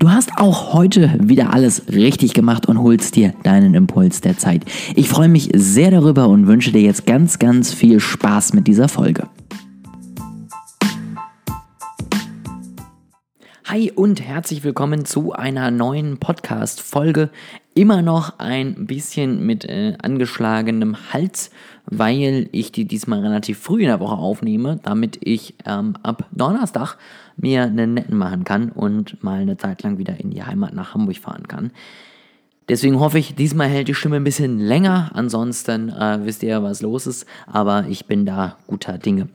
Du hast auch heute wieder alles richtig gemacht und holst dir deinen Impuls der Zeit. Ich freue mich sehr darüber und wünsche dir jetzt ganz, ganz viel Spaß mit dieser Folge. Hi und herzlich willkommen zu einer neuen Podcast-Folge. Immer noch ein bisschen mit äh, angeschlagenem Hals, weil ich die diesmal relativ früh in der Woche aufnehme, damit ich ähm, ab Donnerstag mir einen netten machen kann und mal eine Zeit lang wieder in die Heimat nach Hamburg fahren kann. Deswegen hoffe ich, diesmal hält die Stimme ein bisschen länger. Ansonsten äh, wisst ihr ja, was los ist. Aber ich bin da guter Dinge.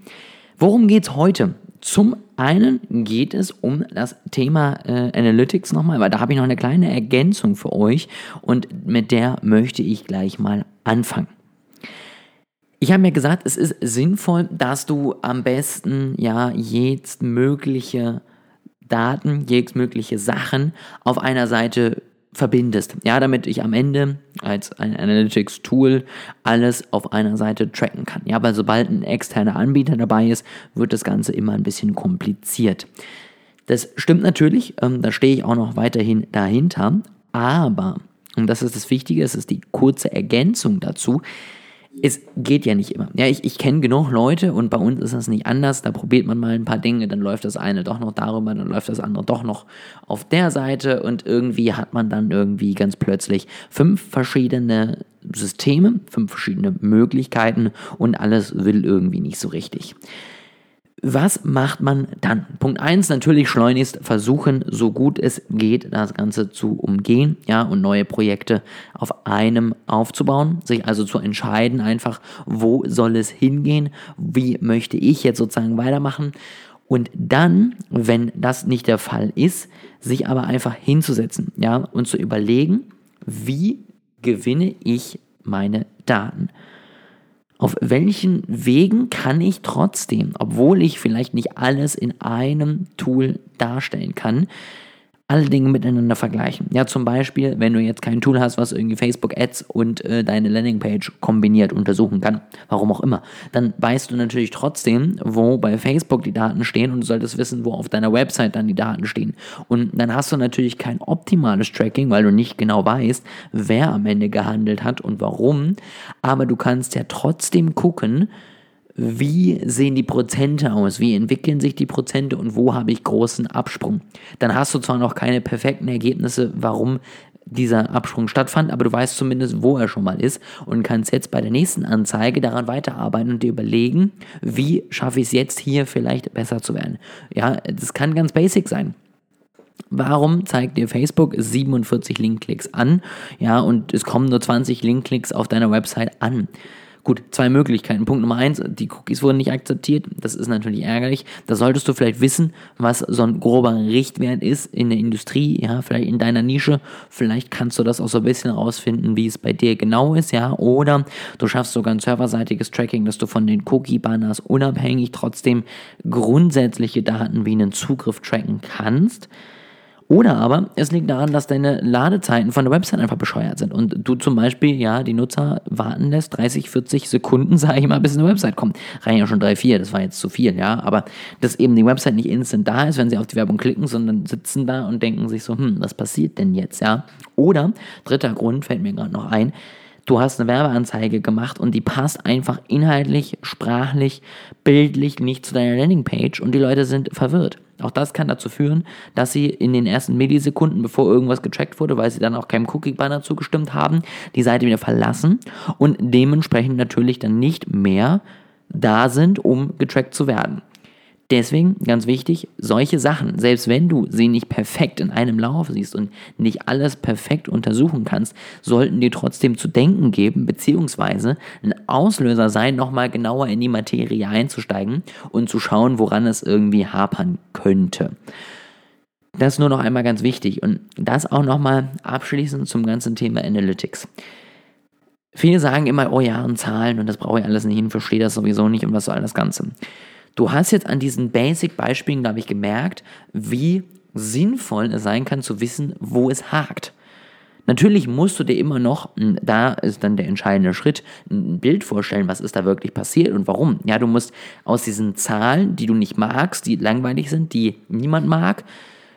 Worum geht's heute? Zum einen geht es um das Thema äh, Analytics nochmal, weil da habe ich noch eine kleine Ergänzung für euch und mit der möchte ich gleich mal anfangen. Ich habe mir gesagt, es ist sinnvoll, dass du am besten ja jetzt mögliche Daten, jetzt mögliche Sachen auf einer Seite verbindest. Ja, damit ich am Ende als ein Analytics-Tool alles auf einer Seite tracken kann. Ja, weil sobald ein externer Anbieter dabei ist, wird das Ganze immer ein bisschen kompliziert. Das stimmt natürlich, ähm, da stehe ich auch noch weiterhin dahinter, aber, und das ist das Wichtige, es ist die kurze Ergänzung dazu, es geht ja nicht immer. Ja, ich, ich kenne genug Leute und bei uns ist das nicht anders. Da probiert man mal ein paar Dinge, dann läuft das eine doch noch darüber, dann läuft das andere doch noch auf der Seite und irgendwie hat man dann irgendwie ganz plötzlich fünf verschiedene Systeme, fünf verschiedene Möglichkeiten und alles will irgendwie nicht so richtig. Was macht man dann? Punkt 1, natürlich schleunigst versuchen, so gut es geht, das Ganze zu umgehen, ja, und neue Projekte auf einem aufzubauen, sich also zu entscheiden einfach, wo soll es hingehen, wie möchte ich jetzt sozusagen weitermachen und dann, wenn das nicht der Fall ist, sich aber einfach hinzusetzen, ja, und zu überlegen, wie gewinne ich meine Daten? Auf welchen Wegen kann ich trotzdem, obwohl ich vielleicht nicht alles in einem Tool darstellen kann, alle Dinge miteinander vergleichen. Ja, zum Beispiel, wenn du jetzt kein Tool hast, was irgendwie Facebook Ads und äh, deine Landingpage kombiniert untersuchen kann, warum auch immer, dann weißt du natürlich trotzdem, wo bei Facebook die Daten stehen und du solltest wissen, wo auf deiner Website dann die Daten stehen. Und dann hast du natürlich kein optimales Tracking, weil du nicht genau weißt, wer am Ende gehandelt hat und warum, aber du kannst ja trotzdem gucken, wie sehen die Prozente aus, wie entwickeln sich die Prozente und wo habe ich großen Absprung. Dann hast du zwar noch keine perfekten Ergebnisse, warum dieser Absprung stattfand, aber du weißt zumindest, wo er schon mal ist und kannst jetzt bei der nächsten Anzeige daran weiterarbeiten und dir überlegen, wie schaffe ich es jetzt hier vielleicht besser zu werden. Ja, das kann ganz basic sein. Warum zeigt dir Facebook 47 Linkklicks an? Ja, und es kommen nur 20 Linkklicks auf deiner Website an. Gut, zwei Möglichkeiten. Punkt Nummer eins, die Cookies wurden nicht akzeptiert. Das ist natürlich ärgerlich. Da solltest du vielleicht wissen, was so ein grober Richtwert ist in der Industrie, ja, vielleicht in deiner Nische. Vielleicht kannst du das auch so ein bisschen rausfinden, wie es bei dir genau ist, ja. Oder du schaffst sogar ein serverseitiges Tracking, dass du von den Cookie-Banners unabhängig trotzdem grundsätzliche Daten wie einen Zugriff tracken kannst. Oder aber es liegt daran, dass deine Ladezeiten von der Website einfach bescheuert sind und du zum Beispiel ja die Nutzer warten lässt, 30, 40 Sekunden, sage ich mal, bis eine Website kommt. Reichen ja schon drei, vier, das war jetzt zu viel, ja. Aber dass eben die Website nicht instant da ist, wenn sie auf die Werbung klicken, sondern sitzen da und denken sich so, hm, was passiert denn jetzt, ja? Oder, dritter Grund fällt mir gerade noch ein, du hast eine Werbeanzeige gemacht und die passt einfach inhaltlich, sprachlich, bildlich nicht zu deiner Landingpage und die Leute sind verwirrt. Auch das kann dazu führen, dass sie in den ersten Millisekunden, bevor irgendwas getrackt wurde, weil sie dann auch keinem Cookie-Banner zugestimmt haben, die Seite wieder verlassen und dementsprechend natürlich dann nicht mehr da sind, um getrackt zu werden. Deswegen ganz wichtig, solche Sachen, selbst wenn du sie nicht perfekt in einem Lauf siehst und nicht alles perfekt untersuchen kannst, sollten dir trotzdem zu denken geben, beziehungsweise ein Auslöser sein, nochmal genauer in die Materie einzusteigen und zu schauen, woran es irgendwie hapern könnte. Das nur noch einmal ganz wichtig und das auch nochmal abschließend zum ganzen Thema Analytics. Viele sagen immer, oh ja, und Zahlen und das brauche ich alles nicht, ich verstehe das sowieso nicht und was soll das Ganze. Du hast jetzt an diesen Basic-Beispielen, glaube ich, gemerkt, wie sinnvoll es sein kann zu wissen, wo es hakt. Natürlich musst du dir immer noch, da ist dann der entscheidende Schritt, ein Bild vorstellen, was ist da wirklich passiert und warum. Ja, du musst aus diesen Zahlen, die du nicht magst, die langweilig sind, die niemand mag,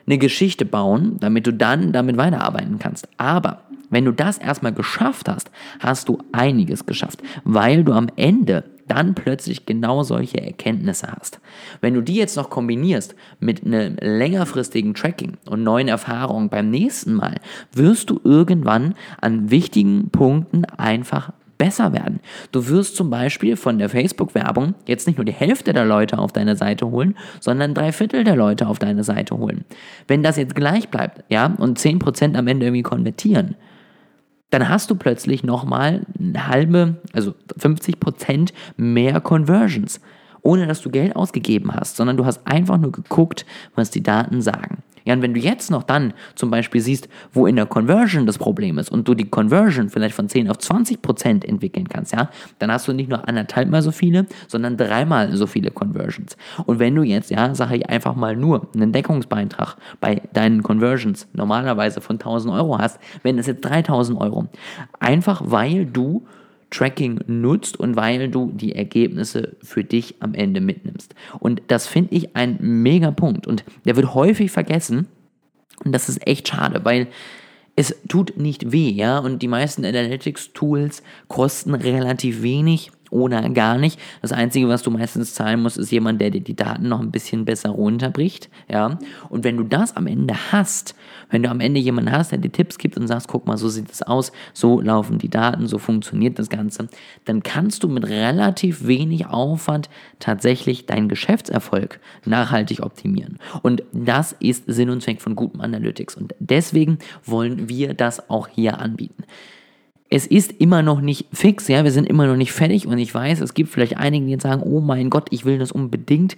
eine Geschichte bauen, damit du dann damit weiterarbeiten kannst. Aber wenn du das erstmal geschafft hast, hast du einiges geschafft, weil du am Ende dann plötzlich genau solche Erkenntnisse hast. Wenn du die jetzt noch kombinierst mit einem längerfristigen Tracking und neuen Erfahrungen beim nächsten Mal, wirst du irgendwann an wichtigen Punkten einfach besser werden. Du wirst zum Beispiel von der Facebook-Werbung jetzt nicht nur die Hälfte der Leute auf deine Seite holen, sondern drei Viertel der Leute auf deine Seite holen. Wenn das jetzt gleich bleibt, ja, und 10% am Ende irgendwie konvertieren, dann hast du plötzlich nochmal eine halbe, also 50% mehr Conversions, ohne dass du Geld ausgegeben hast, sondern du hast einfach nur geguckt, was die Daten sagen. Ja, und wenn du jetzt noch dann zum Beispiel siehst, wo in der Conversion das Problem ist und du die Conversion vielleicht von 10 auf 20 Prozent entwickeln kannst, ja, dann hast du nicht nur anderthalb mal so viele, sondern dreimal so viele Conversions. Und wenn du jetzt, ja, sage ich einfach mal nur einen Deckungsbeitrag bei deinen Conversions normalerweise von 1000 Euro hast, wenn es jetzt 3000 Euro. Einfach weil du Tracking nutzt und weil du die Ergebnisse für dich am Ende mitnimmst. Und das finde ich ein mega Punkt. Und der wird häufig vergessen. Und das ist echt schade, weil es tut nicht weh, ja, und die meisten Analytics-Tools kosten relativ wenig oder gar nicht. Das Einzige, was du meistens zahlen musst, ist jemand, der dir die Daten noch ein bisschen besser runterbricht. Ja? Und wenn du das am Ende hast, wenn du am Ende jemanden hast, der dir Tipps gibt und sagst, guck mal, so sieht es aus, so laufen die Daten, so funktioniert das Ganze, dann kannst du mit relativ wenig Aufwand tatsächlich deinen Geschäftserfolg nachhaltig optimieren. Und das ist Sinn und Zweck von gutem Analytics. Und deswegen wollen wir das auch hier anbieten es ist immer noch nicht fix, ja, wir sind immer noch nicht fertig und ich weiß, es gibt vielleicht einige, die jetzt sagen, oh mein Gott, ich will das unbedingt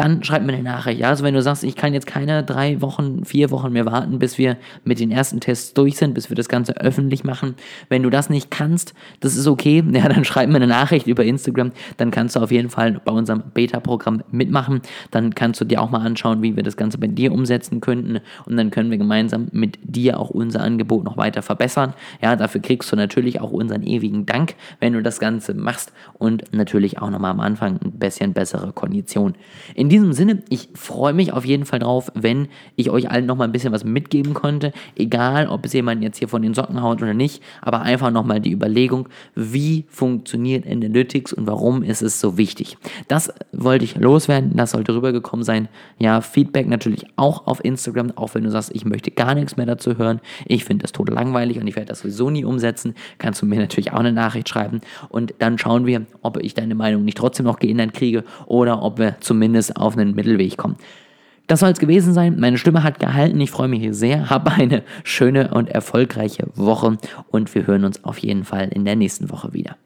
dann schreib mir eine Nachricht. Ja? Also wenn du sagst, ich kann jetzt keine drei Wochen, vier Wochen mehr warten, bis wir mit den ersten Tests durch sind, bis wir das Ganze öffentlich machen. Wenn du das nicht kannst, das ist okay. Ja, dann schreib mir eine Nachricht über Instagram. Dann kannst du auf jeden Fall bei unserem Beta-Programm mitmachen. Dann kannst du dir auch mal anschauen, wie wir das Ganze bei dir umsetzen könnten. Und dann können wir gemeinsam mit dir auch unser Angebot noch weiter verbessern. Ja, dafür kriegst du natürlich auch unseren ewigen Dank, wenn du das Ganze machst. Und natürlich auch nochmal am Anfang ein bisschen bessere Kondition. In diesem Sinne, ich freue mich auf jeden Fall drauf, wenn ich euch allen nochmal ein bisschen was mitgeben konnte. Egal, ob es jemand jetzt hier von den Socken haut oder nicht, aber einfach nochmal die Überlegung, wie funktioniert Analytics und warum ist es so wichtig. Das wollte ich loswerden, das sollte rübergekommen sein. Ja, Feedback natürlich auch auf Instagram, auch wenn du sagst, ich möchte gar nichts mehr dazu hören. Ich finde das total langweilig und ich werde das sowieso nie umsetzen. Kannst du mir natürlich auch eine Nachricht schreiben und dann schauen wir, ob ich deine Meinung nicht trotzdem noch geändert kriege oder ob wir zumindest auf einen Mittelweg kommen. Das soll es gewesen sein. Meine Stimme hat gehalten. Ich freue mich sehr. Habe eine schöne und erfolgreiche Woche und wir hören uns auf jeden Fall in der nächsten Woche wieder.